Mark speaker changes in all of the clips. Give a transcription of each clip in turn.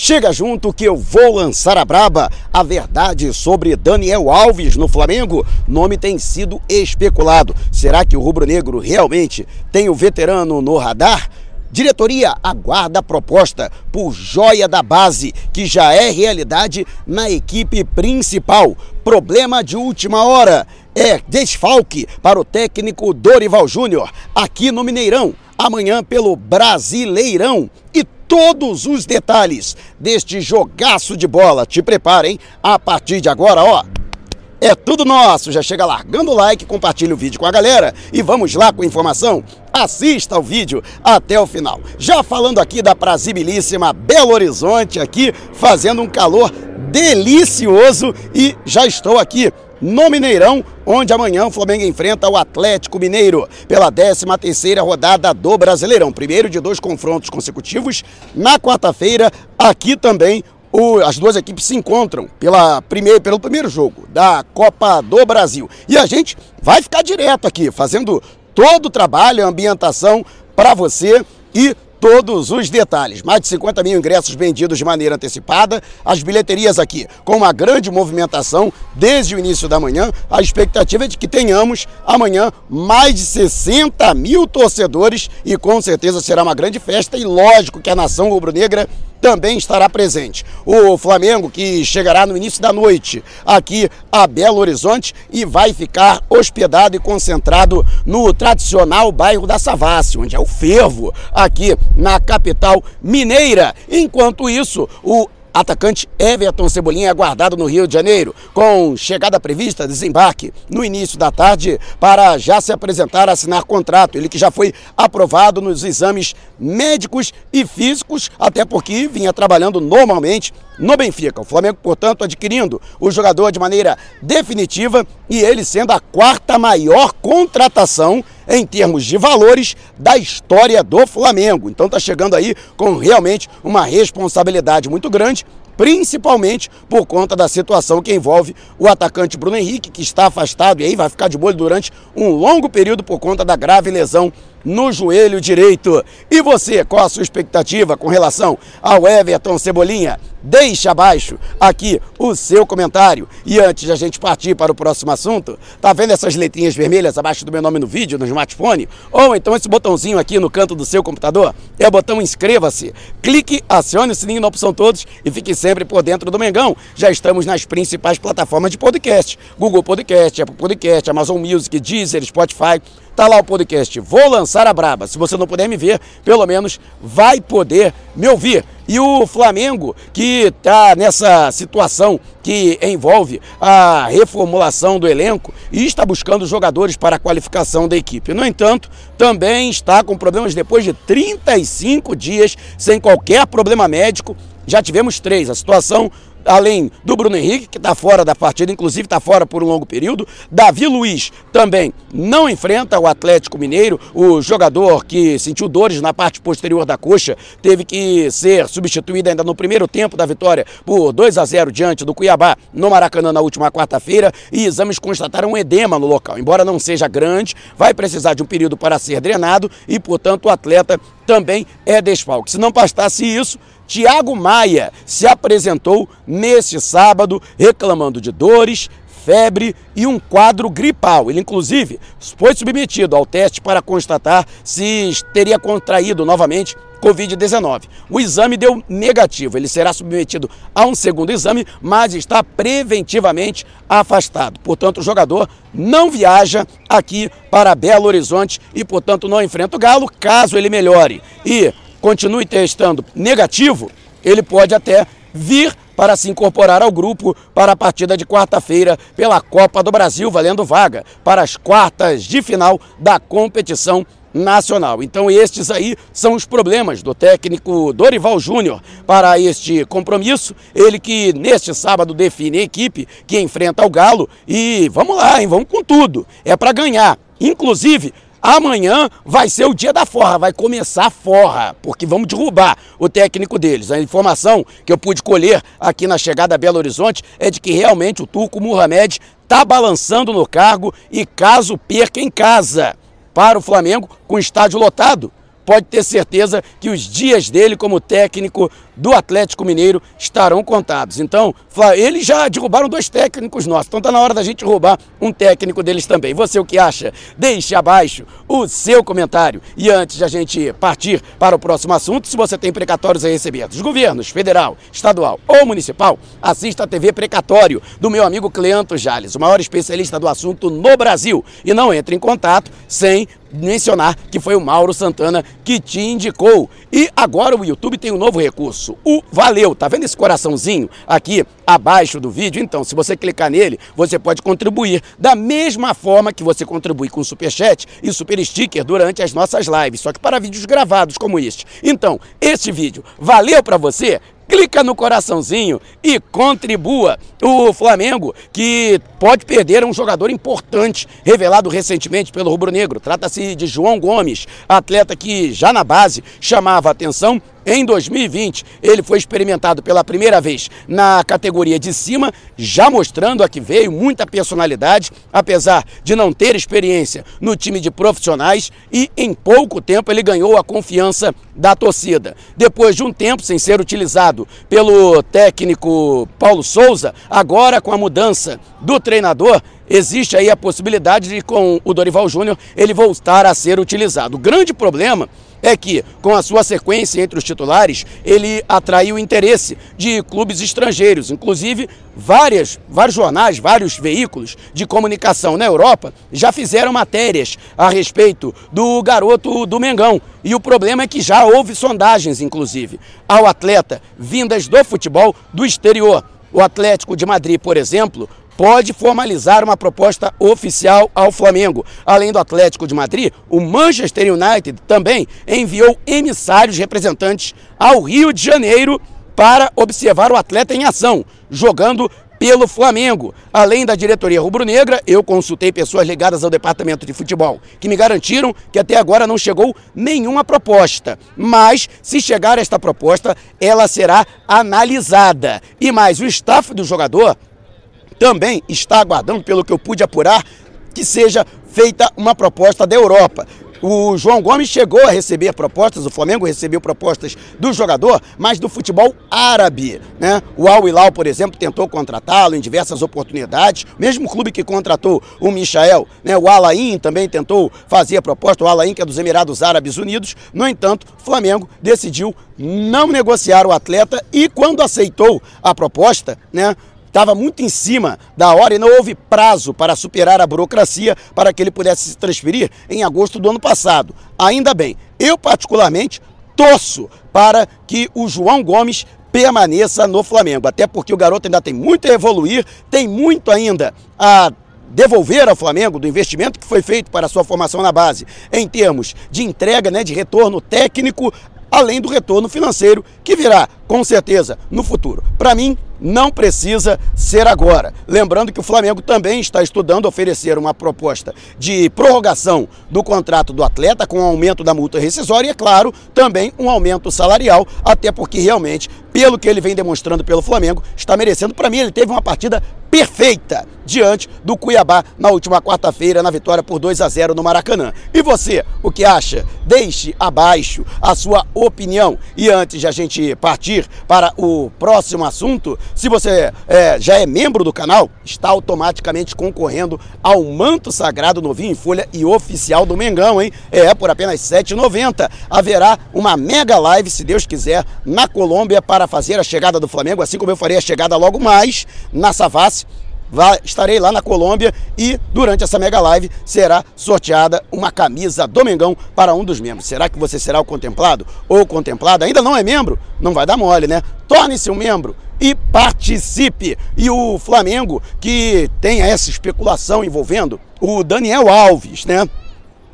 Speaker 1: Chega junto que eu vou lançar a braba. A verdade sobre Daniel Alves no Flamengo, nome tem sido especulado. Será que o rubro-negro realmente tem o veterano no radar? Diretoria aguarda a proposta por joia da base, que já é realidade na equipe principal. Problema de última hora é desfalque para o técnico Dorival Júnior aqui no Mineirão, amanhã pelo Brasileirão. E todos os detalhes deste jogaço de bola. Te preparem a partir de agora, ó. É tudo nosso. Já chega largando o like, compartilha o vídeo com a galera e vamos lá com a informação. Assista o vídeo até o final. Já falando aqui da prazibilíssima Belo Horizonte aqui, fazendo um calor delicioso e já estou aqui no Mineirão, onde amanhã o Flamengo enfrenta o Atlético Mineiro pela 13ª rodada do Brasileirão. Primeiro de dois confrontos consecutivos. Na quarta-feira, aqui também o, as duas equipes se encontram pela primeir, pelo primeiro jogo da Copa do Brasil. E a gente vai ficar direto aqui, fazendo todo o trabalho, a ambientação para você e todos os detalhes. Mais de 50 mil ingressos vendidos de maneira antecipada, as bilheterias aqui com uma grande movimentação desde o início da manhã. A expectativa é de que tenhamos amanhã mais de 60 mil torcedores e com certeza será uma grande festa e lógico que a nação rubro-negra também estará presente. O Flamengo, que chegará no início da noite aqui a Belo Horizonte e vai ficar hospedado e concentrado no tradicional bairro da Savassi, onde é o fervo aqui na capital mineira. Enquanto isso, o Atacante Everton Cebolinha é aguardado no Rio de Janeiro, com chegada prevista, desembarque no início da tarde, para já se apresentar, assinar contrato. Ele que já foi aprovado nos exames médicos e físicos, até porque vinha trabalhando normalmente no Benfica. O Flamengo, portanto, adquirindo o jogador de maneira definitiva e ele sendo a quarta maior contratação em termos de valores da história do Flamengo. Então está chegando aí com realmente uma responsabilidade muito grande principalmente por conta da situação que envolve o atacante Bruno Henrique, que está afastado e aí vai ficar de molho durante um longo período por conta da grave lesão no joelho direito. E você, qual a sua expectativa com relação ao Everton Cebolinha? Deixe abaixo aqui o seu comentário. E antes de a gente partir para o próximo assunto, tá vendo essas letrinhas vermelhas abaixo do meu nome no vídeo, no smartphone? Ou então esse botãozinho aqui no canto do seu computador? É o botão inscreva-se. Clique, acione o sininho na opção todos e fique sempre por dentro do Mengão. Já estamos nas principais plataformas de podcast: Google Podcast, Apple Podcast, Amazon Music, Deezer, Spotify. Tá lá o podcast. Vou lançar a braba. Se você não puder me ver, pelo menos vai poder me ouvir. E o Flamengo, que está nessa situação que envolve a reformulação do elenco e está buscando jogadores para a qualificação da equipe. No entanto, também está com problemas depois de 35 dias sem qualquer problema médico. Já tivemos três. A situação além do Bruno Henrique, que está fora da partida, inclusive está fora por um longo período. Davi Luiz também não enfrenta o Atlético Mineiro. O jogador que sentiu dores na parte posterior da coxa teve que ser substituído ainda no primeiro tempo da vitória por 2 a 0 diante do Cuiabá no Maracanã na última quarta-feira. E exames constataram um edema no local. Embora não seja grande, vai precisar de um período para ser drenado e, portanto, o atleta também é desfalque. Se não bastasse isso, Tiago Maia se apresentou neste sábado reclamando de dores, febre e um quadro gripal. Ele, inclusive, foi submetido ao teste para constatar se teria contraído novamente Covid-19. O exame deu negativo. Ele será submetido a um segundo exame, mas está preventivamente afastado. Portanto, o jogador não viaja aqui para Belo Horizonte e, portanto, não enfrenta o Galo. Caso ele melhore e continue testando negativo, ele pode até vir para se incorporar ao grupo para a partida de quarta-feira pela Copa do Brasil, valendo vaga para as quartas de final da competição nacional. Então estes aí são os problemas do técnico Dorival Júnior para este compromisso. Ele que neste sábado define a equipe que enfrenta o Galo e vamos lá, hein, vamos com tudo. É para ganhar. Inclusive, Amanhã vai ser o dia da forra, vai começar a forra, porque vamos derrubar o técnico deles. A informação que eu pude colher aqui na chegada a Belo Horizonte é de que realmente o turco Mohamed está balançando no cargo e caso perca em casa para o Flamengo com estádio lotado, pode ter certeza que os dias dele como técnico do Atlético Mineiro estarão contados. Então, eles já derrubaram dois técnicos nossos, então está na hora da gente roubar um técnico deles também. Você o que acha? Deixe abaixo o seu comentário. E antes de a gente partir para o próximo assunto, se você tem precatórios a receber dos governos federal, estadual ou municipal, assista a TV Precatório do meu amigo Cleanto Jales, o maior especialista do assunto no Brasil. E não entre em contato sem mencionar que foi o Mauro Santana que te indicou. E agora o YouTube tem um novo recurso, o Valeu. Tá vendo esse coraçãozinho aqui abaixo do vídeo? Então, se você clicar nele, você pode contribuir da mesma forma que você contribui com o Superchat e Super Sticker durante as nossas lives, só que para vídeos gravados como este. Então, este vídeo valeu para você? Clica no coraçãozinho e contribua. O Flamengo, que pode perder um jogador importante, revelado recentemente pelo Rubro Negro. Trata-se de João Gomes, atleta que já na base chamava atenção em 2020, ele foi experimentado pela primeira vez na categoria de cima, já mostrando a que veio muita personalidade, apesar de não ter experiência no time de profissionais e em pouco tempo ele ganhou a confiança da torcida. Depois de um tempo sem ser utilizado pelo técnico Paulo Souza, agora com a mudança do treinador, existe aí a possibilidade de com o Dorival Júnior ele voltar a ser utilizado. O grande problema é que, com a sua sequência entre os titulares, ele atraiu o interesse de clubes estrangeiros. Inclusive, várias, vários jornais, vários veículos de comunicação na Europa já fizeram matérias a respeito do garoto do Mengão. E o problema é que já houve sondagens, inclusive, ao atleta vindas do futebol do exterior. O Atlético de Madrid, por exemplo, pode formalizar uma proposta oficial ao Flamengo. Além do Atlético de Madrid, o Manchester United também enviou emissários representantes ao Rio de Janeiro para observar o atleta em ação, jogando pelo Flamengo. Além da diretoria rubro-negra, eu consultei pessoas ligadas ao departamento de futebol, que me garantiram que até agora não chegou nenhuma proposta. Mas, se chegar esta proposta, ela será analisada. E mais, o staff do jogador também está aguardando, pelo que eu pude apurar, que seja feita uma proposta da Europa. O João Gomes chegou a receber propostas, o Flamengo recebeu propostas do jogador, mas do futebol árabe. Né? O Al Hilal, por exemplo, tentou contratá-lo em diversas oportunidades. Mesmo clube que contratou o Michael, né? o Alain também tentou fazer a proposta, o Alain que é dos Emirados Árabes Unidos. No entanto, o Flamengo decidiu não negociar o atleta e quando aceitou a proposta, né, estava muito em cima da hora e não houve prazo para superar a burocracia para que ele pudesse se transferir em agosto do ano passado. Ainda bem, eu particularmente torço para que o João Gomes permaneça no Flamengo, até porque o garoto ainda tem muito a evoluir, tem muito ainda a devolver ao Flamengo do investimento que foi feito para a sua formação na base, em termos de entrega, né, de retorno técnico, além do retorno financeiro que virá com certeza no futuro. Para mim, não precisa ser agora. Lembrando que o Flamengo também está estudando oferecer uma proposta de prorrogação do contrato do atleta com aumento da multa rescisória e, é claro, também um aumento salarial, até porque realmente, pelo que ele vem demonstrando pelo Flamengo, está merecendo. Para mim, ele teve uma partida perfeita diante do Cuiabá na última quarta-feira, na vitória por 2 a 0 no Maracanã. E você, o que acha? Deixe abaixo a sua opinião. E antes de a gente partir para o próximo assunto, se você é, já é membro do canal, está automaticamente concorrendo ao manto sagrado novinho em folha e oficial do Mengão, hein? É, por apenas R$ 7,90. Haverá uma mega live, se Deus quiser, na Colômbia para fazer a chegada do Flamengo, assim como eu farei a chegada logo mais na Savassi Vai, estarei lá na Colômbia e durante essa mega live será sorteada uma camisa do Mengão para um dos membros. Será que você será o contemplado ou contemplada? Ainda não é membro? Não vai dar mole, né? Torne-se um membro e participe. E o Flamengo, que tem essa especulação envolvendo o Daniel Alves, né?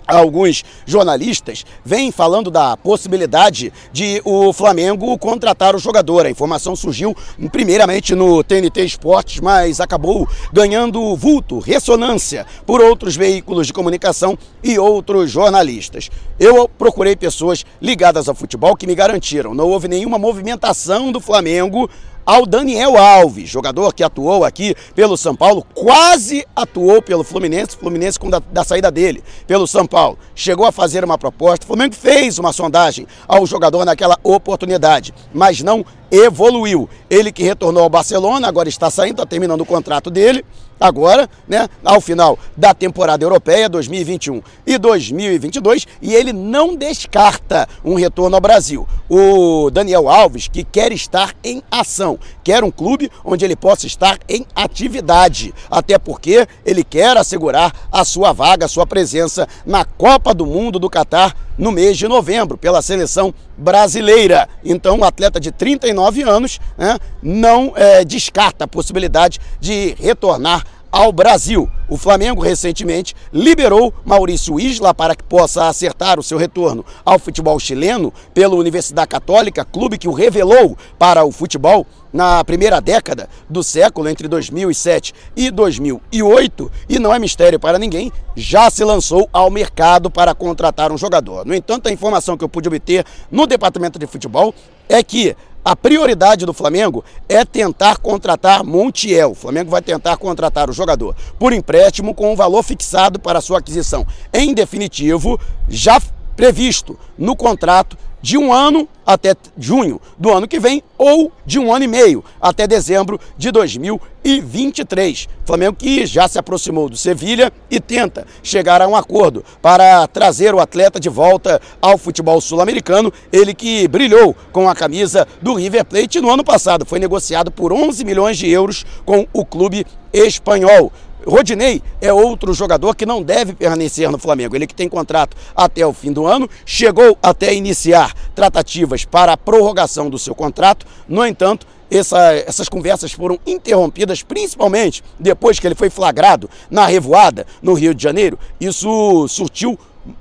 Speaker 1: Alguns jornalistas vêm falando da possibilidade de o Flamengo contratar o jogador. A informação surgiu primeiramente no TNT Esportes, mas acabou ganhando vulto, ressonância por outros veículos de comunicação e outros jornalistas. Eu procurei pessoas ligadas ao futebol que me garantiram, não houve nenhuma movimentação do Flamengo ao Daniel Alves, jogador que atuou aqui pelo São Paulo, quase atuou pelo Fluminense, Fluminense com da, da saída dele pelo São Paulo. Chegou a fazer uma proposta, o Flamengo fez uma sondagem ao jogador naquela oportunidade, mas não evoluiu. Ele que retornou ao Barcelona, agora está saindo, está terminando o contrato dele agora, né, ao final da temporada europeia 2021 e 2022, e ele não descarta um retorno ao Brasil. O Daniel Alves, que quer estar em ação, quer um clube onde ele possa estar em atividade, até porque ele quer assegurar a sua vaga, a sua presença na Copa do Mundo do Catar no mês de novembro, pela seleção brasileira. Então, o atleta de 39 anos né, não é, descarta a possibilidade de retornar ao Brasil. O Flamengo recentemente liberou Maurício Isla para que possa acertar o seu retorno ao futebol chileno pela Universidade Católica, clube que o revelou para o futebol na primeira década do século, entre 2007 e 2008, e não é mistério para ninguém, já se lançou ao mercado para contratar um jogador. No entanto, a informação que eu pude obter no departamento de futebol é que a prioridade do Flamengo é tentar contratar Montiel. O Flamengo vai tentar contratar o jogador por empréstimo com um valor fixado para sua aquisição. Em definitivo, já previsto no contrato de um ano até junho do ano que vem ou de um ano e meio até dezembro de 2023. Flamengo que já se aproximou do Sevilha e tenta chegar a um acordo para trazer o atleta de volta ao futebol sul-americano. Ele que brilhou com a camisa do River Plate no ano passado, foi negociado por 11 milhões de euros com o clube espanhol. Rodinei é outro jogador que não deve permanecer no Flamengo. Ele que tem contrato até o fim do ano, chegou até iniciar tratativas para a prorrogação do seu contrato. No entanto, essa, essas conversas foram interrompidas, principalmente depois que ele foi flagrado na revoada no Rio de Janeiro. Isso surtiu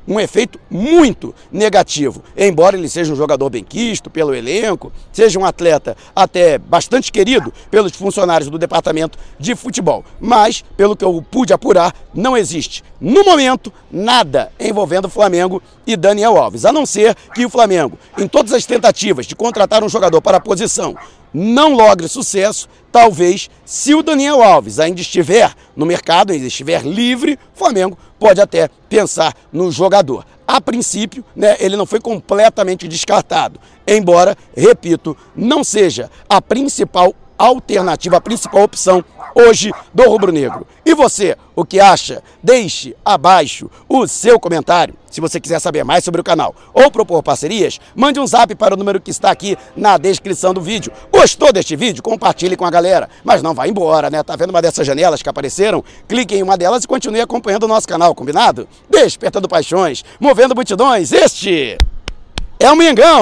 Speaker 1: um efeito muito negativo. Embora ele seja um jogador bem quisto pelo elenco, seja um atleta até bastante querido pelos funcionários do departamento de futebol. Mas, pelo que eu pude apurar, não existe, no momento, nada envolvendo o Flamengo e Daniel Alves. A não ser que o Flamengo, em todas as tentativas de contratar um jogador para a posição, não logre sucesso, talvez, se o Daniel Alves ainda estiver no mercado, ainda estiver livre, o Flamengo pode até pensar no jogador. A princípio, né, ele não foi completamente descartado, embora, repito, não seja a principal alternativa, a principal opção hoje do Rubro Negro. E você, o que acha? Deixe abaixo o seu comentário. Se você quiser saber mais sobre o canal ou propor parcerias, mande um zap para o número que está aqui na descrição do vídeo. Gostou deste vídeo? Compartilhe com a galera. Mas não vá embora, né? Tá vendo uma dessas janelas que apareceram? Clique em uma delas e continue acompanhando o nosso canal, combinado? Despertando paixões, movendo multidões, este é o Mengão!